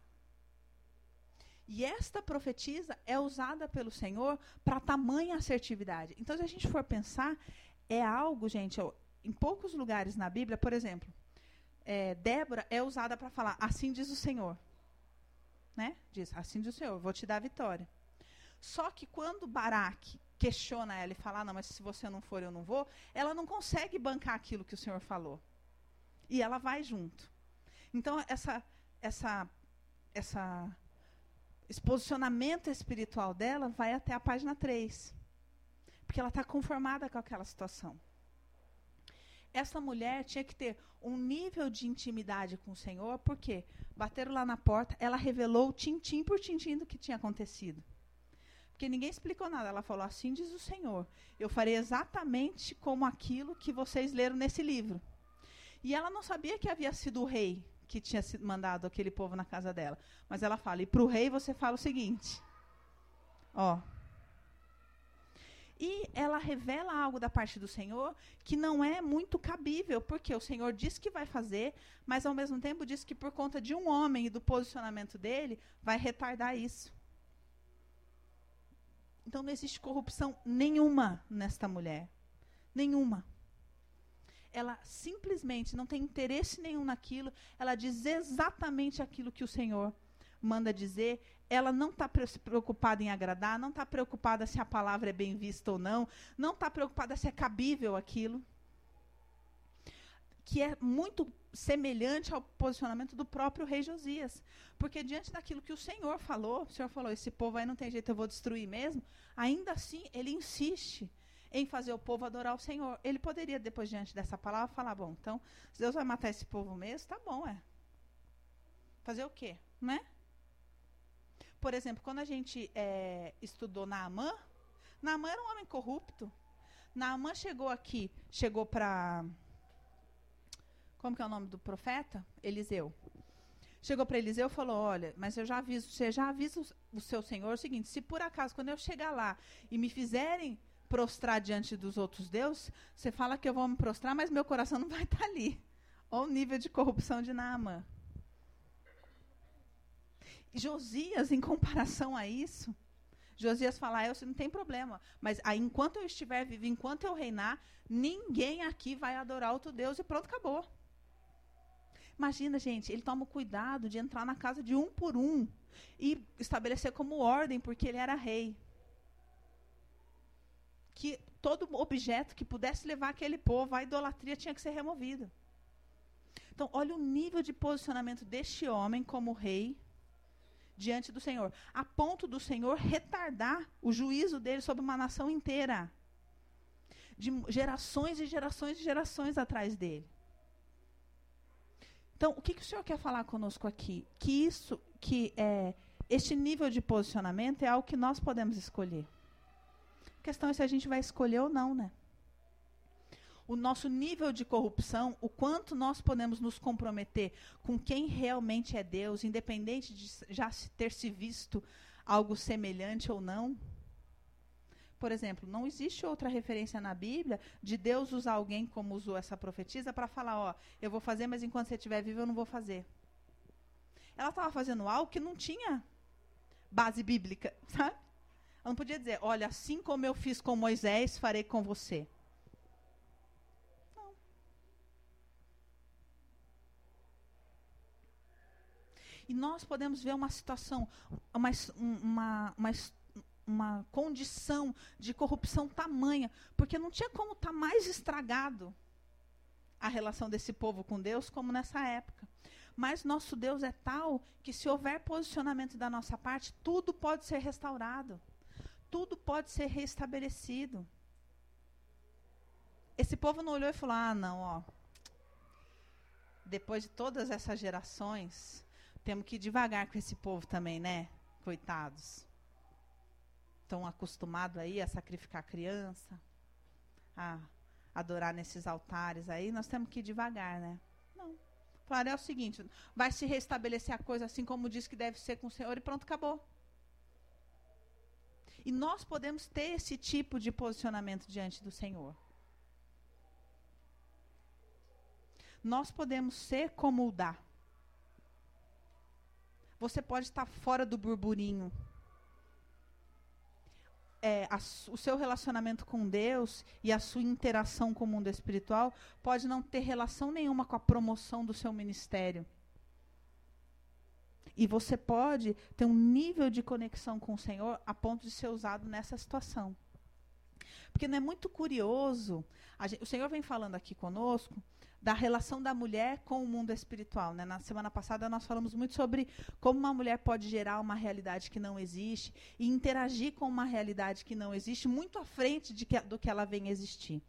E esta profetisa é usada pelo Senhor para tamanha assertividade. Então, se a gente for pensar, é algo, gente, em poucos lugares na Bíblia, por exemplo, é, Débora é usada para falar, assim diz o Senhor. Né? Diz, assim diz o Senhor, vou te dar a vitória. Só que quando Baraque questiona ela e fala, ah, não, mas se você não for, eu não vou, ela não consegue bancar aquilo que o Senhor falou. E ela vai junto. Então, essa, essa, essa esse posicionamento espiritual dela vai até a página 3. Porque ela está conformada com aquela situação. Essa mulher tinha que ter um nível de intimidade com o Senhor, porque bateram lá na porta, ela revelou tintim por tintim do que tinha acontecido. Porque ninguém explicou nada. Ela falou: Assim diz o Senhor, eu farei exatamente como aquilo que vocês leram nesse livro. E ela não sabia que havia sido o rei que tinha mandado aquele povo na casa dela. Mas ela fala: e para o rei você fala o seguinte: ó. E ela revela algo da parte do Senhor que não é muito cabível, porque o Senhor diz que vai fazer, mas ao mesmo tempo diz que por conta de um homem e do posicionamento dele, vai retardar isso. Então não existe corrupção nenhuma nesta mulher. Nenhuma ela simplesmente não tem interesse nenhum naquilo, ela diz exatamente aquilo que o Senhor manda dizer, ela não está preocupada em agradar, não está preocupada se a palavra é bem vista ou não, não está preocupada se é cabível aquilo. Que é muito semelhante ao posicionamento do próprio rei Josias. Porque diante daquilo que o Senhor falou, o Senhor falou: esse povo aí não tem jeito, eu vou destruir mesmo. Ainda assim, ele insiste em fazer o povo adorar o Senhor. Ele poderia, depois, diante dessa palavra, falar: bom, então, se Deus vai matar esse povo mesmo, tá bom, é. Fazer o quê? Né? Por exemplo, quando a gente é, estudou Naamã, Naamã era um homem corrupto. Naamã chegou aqui, chegou para. Como que é o nome do profeta? Eliseu. Chegou para Eliseu e falou: Olha, mas eu já aviso, você já avisa o seu senhor o seguinte: se por acaso, quando eu chegar lá e me fizerem prostrar diante dos outros deuses, você fala que eu vou me prostrar, mas meu coração não vai estar (laughs) ali. Olha o nível de corrupção de Naamã. Josias, em comparação a isso, Josias fala, ah, eu não tem problema, mas enquanto eu estiver vivo, enquanto eu reinar, ninguém aqui vai adorar outro Deus e pronto, acabou. Imagina, gente, ele toma cuidado de entrar na casa de um por um e estabelecer como ordem, porque ele era rei. Que todo objeto que pudesse levar aquele povo à idolatria tinha que ser removido. Então, olha o nível de posicionamento deste homem como rei diante do Senhor, a ponto do Senhor retardar o juízo dele sobre uma nação inteira, de gerações e gerações e gerações atrás dele. Então, o que, que o Senhor quer falar conosco aqui? Que isso, que é, este nível de posicionamento é algo que nós podemos escolher. A questão é se a gente vai escolher ou não, né? o nosso nível de corrupção, o quanto nós podemos nos comprometer com quem realmente é Deus, independente de já ter se visto algo semelhante ou não. Por exemplo, não existe outra referência na Bíblia de Deus usar alguém como usou essa profetisa para falar, ó, eu vou fazer, mas enquanto você estiver vivo eu não vou fazer. Ela estava fazendo algo que não tinha base bíblica, (laughs) sabe? Ela não podia dizer, olha, assim como eu fiz com Moisés, farei com você. E nós podemos ver uma situação, uma, uma, uma, uma condição de corrupção tamanha, porque não tinha como estar tá mais estragado a relação desse povo com Deus como nessa época. Mas nosso Deus é tal que, se houver posicionamento da nossa parte, tudo pode ser restaurado, tudo pode ser restabelecido. Esse povo não olhou e falou: ah, não, ó. Depois de todas essas gerações, temos que ir devagar com esse povo também, né? Coitados. Estão acostumados aí a sacrificar criança, a adorar nesses altares aí. Nós temos que ir devagar, né? Não. Falaram, é o seguinte: vai se restabelecer a coisa assim como diz que deve ser com o Senhor e pronto, acabou. E nós podemos ter esse tipo de posicionamento diante do Senhor. Nós podemos ser como o dá. Você pode estar fora do burburinho. É, a, o seu relacionamento com Deus e a sua interação com o mundo espiritual pode não ter relação nenhuma com a promoção do seu ministério. E você pode ter um nível de conexão com o Senhor a ponto de ser usado nessa situação. Porque não é muito curioso, gente, o Senhor vem falando aqui conosco da relação da mulher com o mundo espiritual. Né? Na semana passada nós falamos muito sobre como uma mulher pode gerar uma realidade que não existe e interagir com uma realidade que não existe muito à frente que, do que ela vem existir.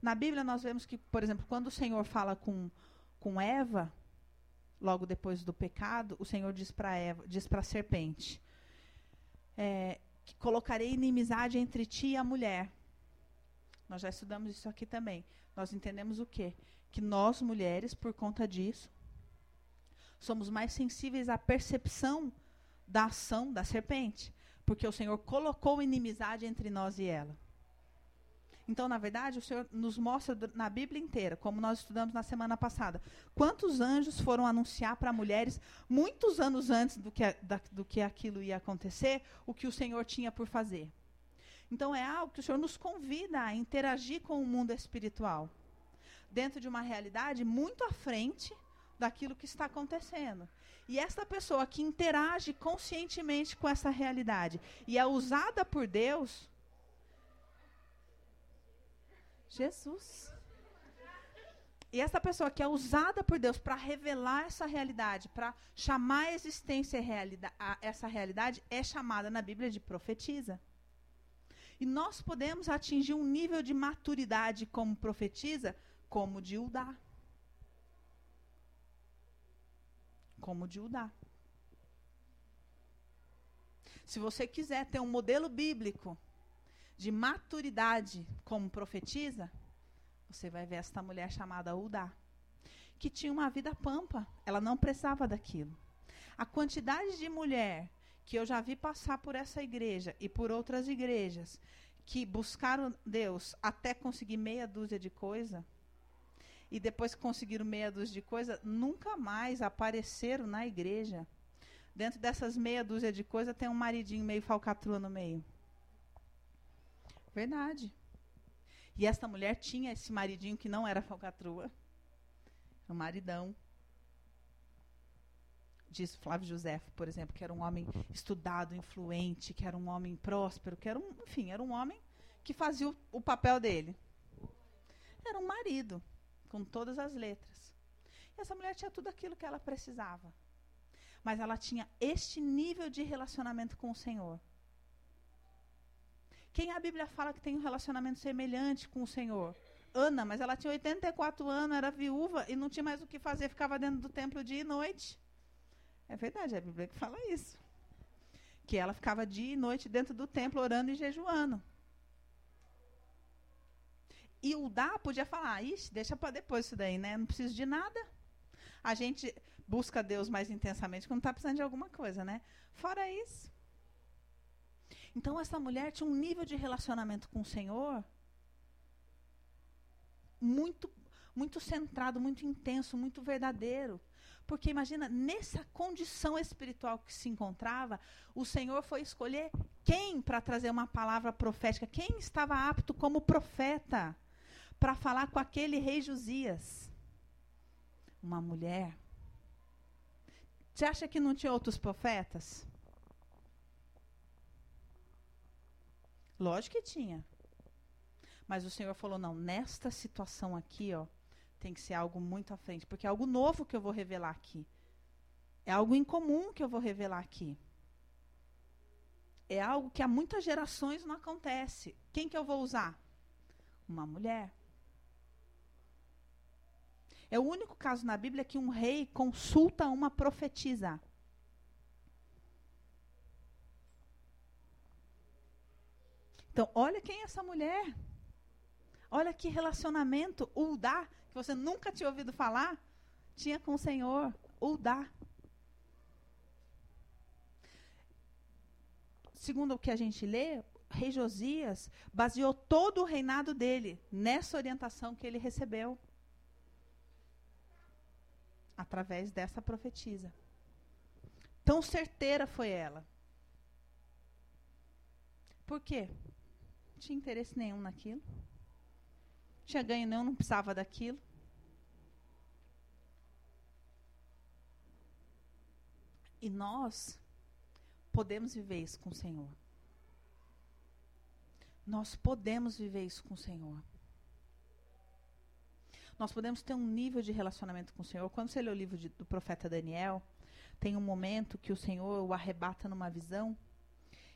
Na Bíblia nós vemos que, por exemplo, quando o Senhor fala com, com Eva, logo depois do pecado, o Senhor diz para Eva, diz para a serpente, é, que colocarei inimizade entre ti e a mulher. Nós já estudamos isso aqui também. Nós entendemos o quê? que nós, mulheres, por conta disso, somos mais sensíveis à percepção da ação da serpente, porque o Senhor colocou inimizade entre nós e ela. Então, na verdade, o Senhor nos mostra na Bíblia inteira, como nós estudamos na semana passada, quantos anjos foram anunciar para mulheres, muitos anos antes do que, da, do que aquilo ia acontecer, o que o Senhor tinha por fazer. Então, é algo que o Senhor nos convida a interagir com o mundo espiritual dentro de uma realidade muito à frente daquilo que está acontecendo. E essa pessoa que interage conscientemente com essa realidade e é usada por Deus. Jesus. E essa pessoa que é usada por Deus para revelar essa realidade, para chamar a existência a essa realidade, é chamada na Bíblia de profetisa. E nós podemos atingir um nível de maturidade como profetisa como de Udá. Como de Udá. Se você quiser ter um modelo bíblico de maturidade como profetiza, você vai ver esta mulher chamada Udá, que tinha uma vida pampa, ela não precisava daquilo. A quantidade de mulher que eu já vi passar por essa igreja e por outras igrejas que buscaram Deus até conseguir meia dúzia de coisa, e depois que conseguiram meia dúzia de coisas, nunca mais apareceram na igreja. Dentro dessas meia dúzia de coisas tem um maridinho meio falcatrua no meio. Verdade. E esta mulher tinha esse maridinho que não era falcatrua. Um maridão. diz Flávio José, por exemplo, que era um homem estudado, influente, que era um homem próspero, que era um, enfim, era um homem que fazia o, o papel dele. Era um marido, com todas as letras. E essa mulher tinha tudo aquilo que ela precisava. Mas ela tinha este nível de relacionamento com o Senhor. Quem a Bíblia fala que tem um relacionamento semelhante com o Senhor? Ana, mas ela tinha 84 anos, era viúva e não tinha mais o que fazer, ficava dentro do templo dia e noite. É verdade, é a Bíblia que fala isso. Que ela ficava dia e noite dentro do templo orando e jejuando. E o Dá podia falar, ixi, deixa para depois isso daí, né? Não preciso de nada. A gente busca Deus mais intensamente quando está precisando de alguma coisa, né? Fora isso. Então essa mulher tinha um nível de relacionamento com o Senhor muito muito centrado, muito intenso, muito verdadeiro. Porque imagina, nessa condição espiritual que se encontrava, o Senhor foi escolher quem para trazer uma palavra profética, quem estava apto como profeta para falar com aquele rei Josias. Uma mulher. Você acha que não tinha outros profetas? Lógico que tinha. Mas o Senhor falou: não, nesta situação aqui, ó, tem que ser algo muito à frente, porque é algo novo que eu vou revelar aqui. É algo incomum que eu vou revelar aqui. É algo que há muitas gerações não acontece. Quem que eu vou usar? Uma mulher. É o único caso na Bíblia que um rei consulta uma profetisa. Então, olha quem é essa mulher. Olha que relacionamento, o dá, que você nunca tinha ouvido falar, tinha com o Senhor, o dá. Segundo o que a gente lê, rei Josias baseou todo o reinado dele nessa orientação que ele recebeu através dessa profetisa. Tão certeira foi ela. Por quê? Tinha interesse nenhum naquilo tinha ganho não, não precisava daquilo. E nós podemos viver isso com o Senhor. Nós podemos viver isso com o Senhor. Nós podemos ter um nível de relacionamento com o Senhor. Quando você lê o livro de, do profeta Daniel, tem um momento que o Senhor o arrebata numa visão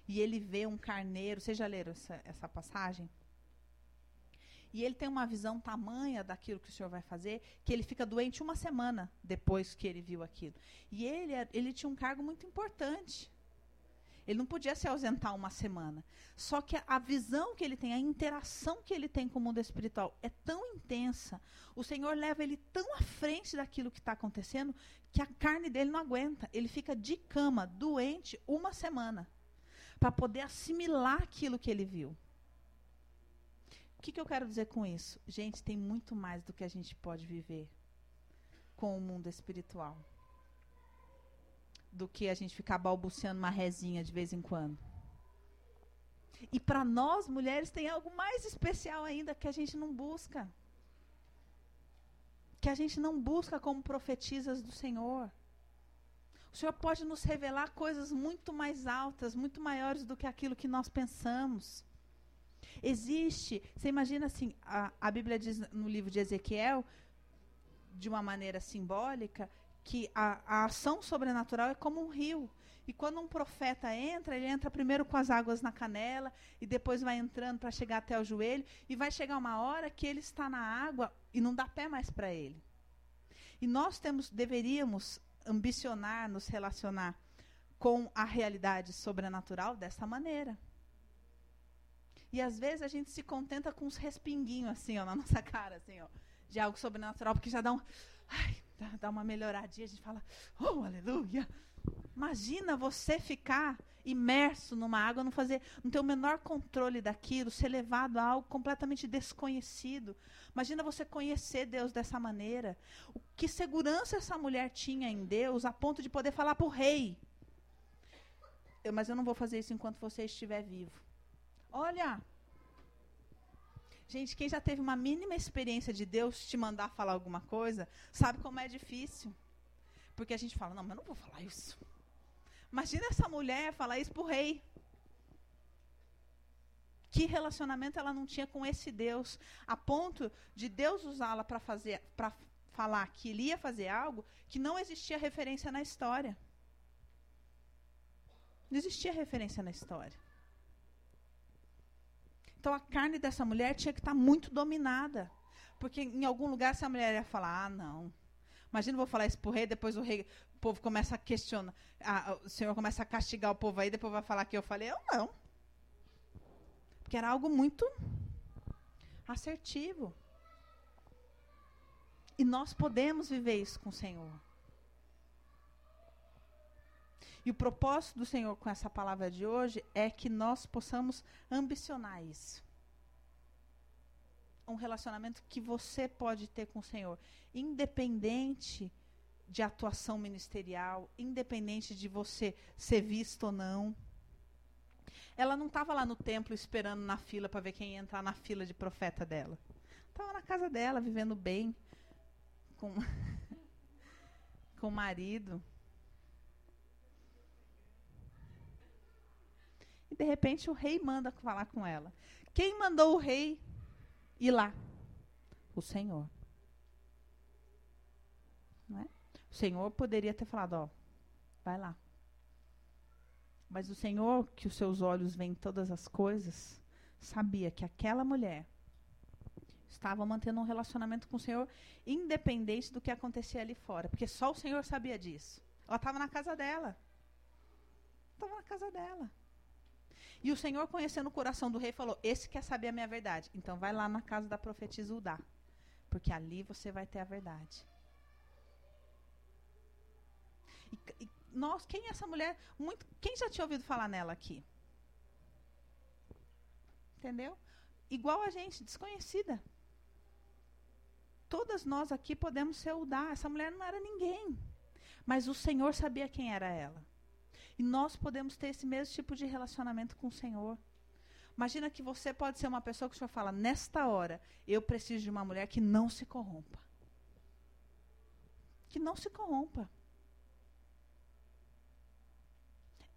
e ele vê um carneiro. Vocês já leram essa, essa passagem? E ele tem uma visão tamanha daquilo que o Senhor vai fazer, que ele fica doente uma semana depois que ele viu aquilo. E ele, é, ele tinha um cargo muito importante. Ele não podia se ausentar uma semana. Só que a, visão que ele tem, a interação que ele tem com o mundo espiritual é tão intensa. O Senhor leva ele tão à frente daquilo que está acontecendo que a carne dele não aguenta. Ele fica de cama, doente, uma semana, para poder assimilar aquilo que ele viu que, que eu quero dizer com isso? Gente, tem muito mais do que a gente pode viver com o mundo espiritual do que a gente ficar balbuciando uma rezinha de vez em quando. E para nós, mulheres, tem algo mais especial ainda que a gente não busca. Que a gente não busca como profetisas do Senhor. O Senhor pode nos revelar coisas muito mais altas, muito maiores do que aquilo que nós pensamos. Existe, você imagina assim, a, a Bíblia diz no livro de Ezequiel, de uma maneira simbólica, que a, a ação sobrenatural é como um rio. E quando um profeta entra, ele entra primeiro com as águas na canela e depois vai entrando para chegar até o joelho e vai chegar uma hora que ele está na água e não dá pé mais para ele. E nós temos deveríamos ambicionar nos relacionar com a realidade sobrenatural dessa maneira. E às vezes a gente se contenta com uns respinguinhos assim, ó, na nossa cara, assim, ó, de algo sobrenatural, porque já dá um. Ai, dá, dá uma melhoradinha, a gente fala, oh, aleluia. Imagina você ficar imerso numa água, não fazer, não ter o menor controle daquilo, ser levado a algo completamente desconhecido. Imagina você conhecer Deus dessa maneira. O que segurança essa mulher tinha em Deus a ponto de poder falar para o rei? Eu, mas eu não vou fazer isso enquanto você estiver vivo. Olha. Gente, quem já teve uma mínima experiência de Deus te mandar falar alguma coisa, sabe como é difícil. Porque a gente fala, não, mas eu não vou falar isso. Imagina essa mulher falar isso para o rei. Que relacionamento ela não tinha com esse Deus, a ponto de Deus usá-la para fazer, para falar que ele ia fazer algo que não existia referência na história. Não existia referência na história. Então a carne dessa mulher tinha que estar muito dominada. Porque em algum lugar essa mulher ia falar: ah, não. Imagina, vou falar isso para o rei, depois o rei, o povo começa a questionar. O senhor começa a castigar o povo aí, depois vai falar que eu falei, eu não. Porque era algo muito assertivo. E nós podemos viver isso com o Senhor. E o propósito do Senhor com essa palavra de hoje é que nós possamos ambicionar isso. Um relacionamento que você pode ter com o Senhor, independente de atuação ministerial, independente de você ser visto ou não. Ela não estava lá no templo esperando na fila para ver quem ia entrar na fila de profeta dela. Estava na casa dela, vivendo bem, com, (laughs) com o marido. E de repente o rei manda falar com ela. Quem mandou o rei ir lá? O Senhor. Não é? O Senhor poderia ter falado, ó, vai lá. Mas o Senhor, que os seus olhos veem todas as coisas, sabia que aquela mulher estava mantendo um relacionamento com o Senhor, independente do que acontecia ali fora, porque só o Senhor sabia disso. Ela estava na casa dela. Estava na casa dela. E o Senhor, conhecendo o coração do rei, falou: Esse quer saber a minha verdade. Então vai lá na casa da profetisa Udá. Porque ali você vai ter a verdade. E, e nós, quem é essa mulher? Muito, quem já tinha ouvido falar nela aqui? Entendeu? Igual a gente, desconhecida. Todas nós aqui podemos ser Udá. Essa mulher não era ninguém. Mas o Senhor sabia quem era ela. E nós podemos ter esse mesmo tipo de relacionamento com o Senhor. Imagina que você pode ser uma pessoa que o Senhor fala, nesta hora, eu preciso de uma mulher que não se corrompa. Que não se corrompa.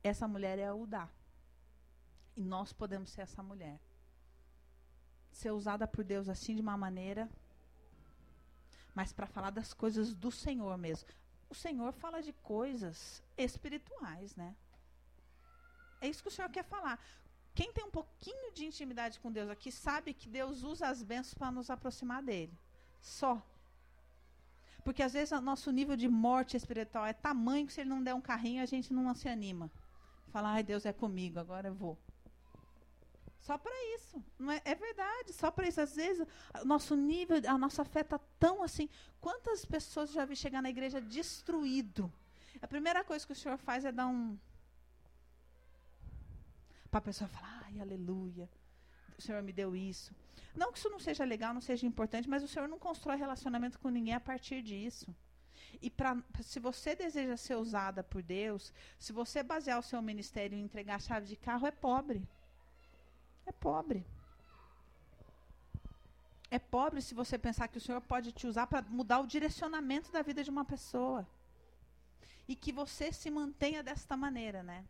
Essa mulher é a Udá. E nós podemos ser essa mulher. Ser usada por Deus assim de uma maneira, mas para falar das coisas do Senhor mesmo o Senhor fala de coisas espirituais, né? É isso que o Senhor quer falar. Quem tem um pouquinho de intimidade com Deus aqui sabe que Deus usa as bênçãos para nos aproximar dele. Só. Porque às vezes o nosso nível de morte espiritual é tamanho que se ele não der um carrinho, a gente não se anima. Fala, ai, Deus é comigo, agora eu vou. Só para isso. Não é, é verdade, só para isso. Às vezes, o nosso nível, a nossa fé está tão assim. Quantas pessoas já vi chegar na igreja destruído? A primeira coisa que o Senhor faz é dar um. Para a pessoa falar, ai, aleluia. O Senhor me deu isso. Não que isso não seja legal, não seja importante, mas o Senhor não constrói relacionamento com ninguém a partir disso. E pra, se você deseja ser usada por Deus, se você basear o seu ministério em entregar a chave de carro, é pobre é pobre. É pobre se você pensar que o Senhor pode te usar para mudar o direcionamento da vida de uma pessoa. E que você se mantenha desta maneira, né?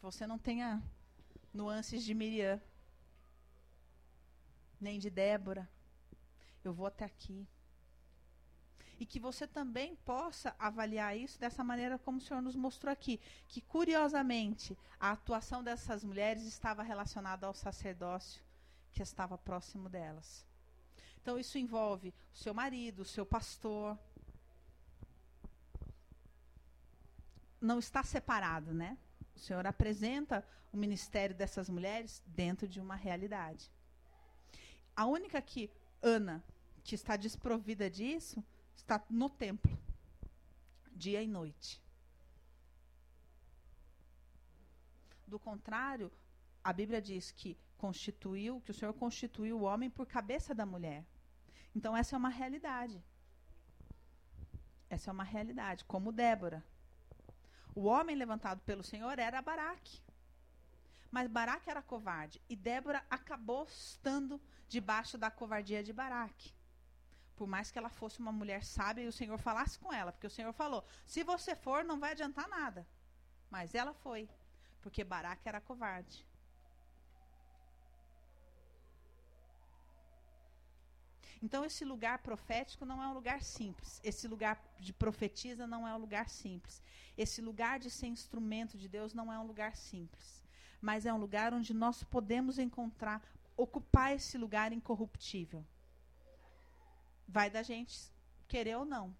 Você não tenha nuances de Miriam, nem de Débora. Eu vou até aqui e que você também possa avaliar isso dessa maneira como o senhor nos mostrou aqui, que curiosamente a atuação dessas mulheres estava relacionada ao sacerdócio que estava próximo delas. Então isso envolve o seu marido, o seu pastor. Não está separado, né? O Senhor apresenta o ministério dessas mulheres dentro de uma realidade. A única que Ana, que está desprovida disso, está no templo, dia e noite. Do contrário, a Bíblia diz que constituiu, que o Senhor constituiu o homem por cabeça da mulher. Então essa é uma realidade. Essa é uma realidade, como Débora. O homem levantado pelo Senhor era Baraque. Mas Baraque era covarde e Débora acabou estando debaixo da covardia de Baraque. Por mais que ela fosse uma mulher sábia e o Senhor falasse com ela, porque o Senhor falou: se você for, não vai adiantar nada. Mas ela foi, porque Baraque era covarde. Então, esse lugar profético não é um lugar simples. Esse lugar de profetiza não é um lugar simples. Esse lugar de ser instrumento de Deus não é um lugar simples. Mas é um lugar onde nós podemos encontrar, ocupar esse lugar incorruptível. Vai da gente querer ou não.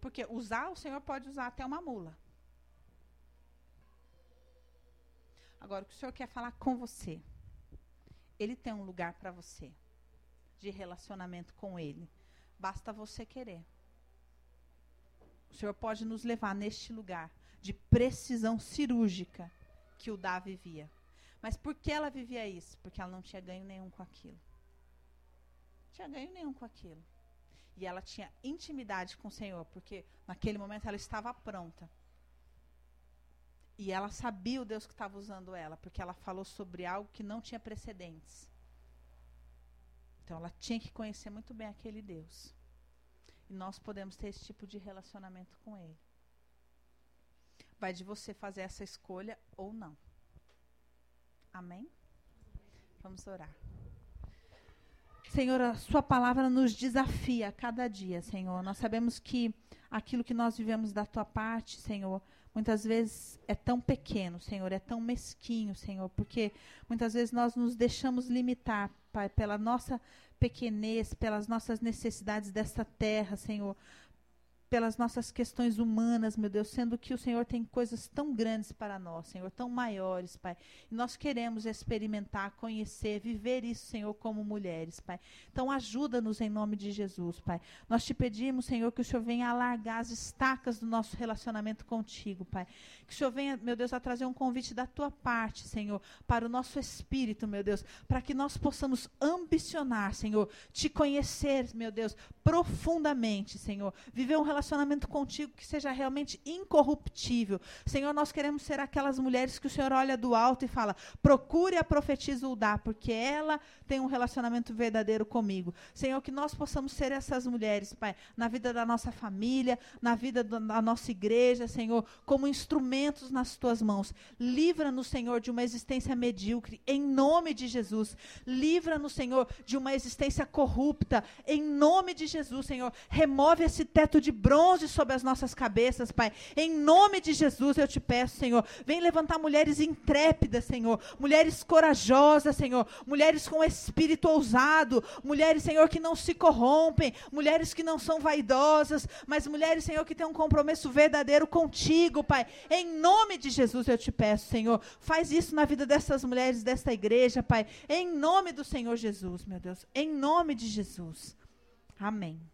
Porque usar, o Senhor pode usar até uma mula. Agora, o que o Senhor quer falar com você? Ele tem um lugar para você de relacionamento com Ele. Basta você querer. O Senhor pode nos levar neste lugar de precisão cirúrgica que o Dá vivia. Mas por que ela vivia isso? Porque ela não tinha ganho nenhum com aquilo. Tinha ganho nenhum com aquilo. E ela tinha intimidade com o Senhor, porque naquele momento ela estava pronta. E ela sabia o Deus que estava usando ela, porque ela falou sobre algo que não tinha precedentes. Então ela tinha que conhecer muito bem aquele Deus. E nós podemos ter esse tipo de relacionamento com Ele. Vai de você fazer essa escolha ou não. Amém? Vamos orar. Senhor, a Sua palavra nos desafia a cada dia, Senhor. Nós sabemos que aquilo que nós vivemos da Tua parte, Senhor, muitas vezes é tão pequeno, Senhor, é tão mesquinho, Senhor, porque muitas vezes nós nos deixamos limitar Pai, pela nossa pequenez, pelas nossas necessidades dessa terra, Senhor, pelas nossas questões humanas, meu Deus, sendo que o Senhor tem coisas tão grandes para nós, Senhor, tão maiores, Pai. E nós queremos experimentar, conhecer, viver isso, Senhor, como mulheres, Pai. Então ajuda-nos em nome de Jesus, Pai. Nós te pedimos, Senhor, que o Senhor venha alargar as estacas do nosso relacionamento contigo, Pai. Que o Senhor venha, meu Deus, a trazer um convite da tua parte, Senhor, para o nosso espírito, meu Deus, para que nós possamos ambicionar, Senhor, te conhecer, meu Deus, profundamente, Senhor. Viver um relacionamento relacionamento contigo que seja realmente incorruptível. Senhor, nós queremos ser aquelas mulheres que o Senhor olha do alto e fala: procure a profetisa Uldá, porque ela tem um relacionamento verdadeiro comigo. Senhor, que nós possamos ser essas mulheres, Pai, na vida da nossa família, na vida da nossa igreja, Senhor, como instrumentos nas tuas mãos. Livra-nos, Senhor, de uma existência medíocre, em nome de Jesus. Livra-nos, Senhor, de uma existência corrupta, em nome de Jesus, Senhor. Remove esse teto de bronze bronze sobre as nossas cabeças, Pai. Em nome de Jesus eu te peço, Senhor. Vem levantar mulheres intrépidas, Senhor. Mulheres corajosas, Senhor. Mulheres com espírito ousado. Mulheres, Senhor, que não se corrompem. Mulheres que não são vaidosas. Mas mulheres, Senhor, que têm um compromisso verdadeiro contigo, Pai. Em nome de Jesus eu te peço, Senhor. Faz isso na vida dessas mulheres desta igreja, Pai. Em nome do Senhor Jesus, meu Deus. Em nome de Jesus. Amém.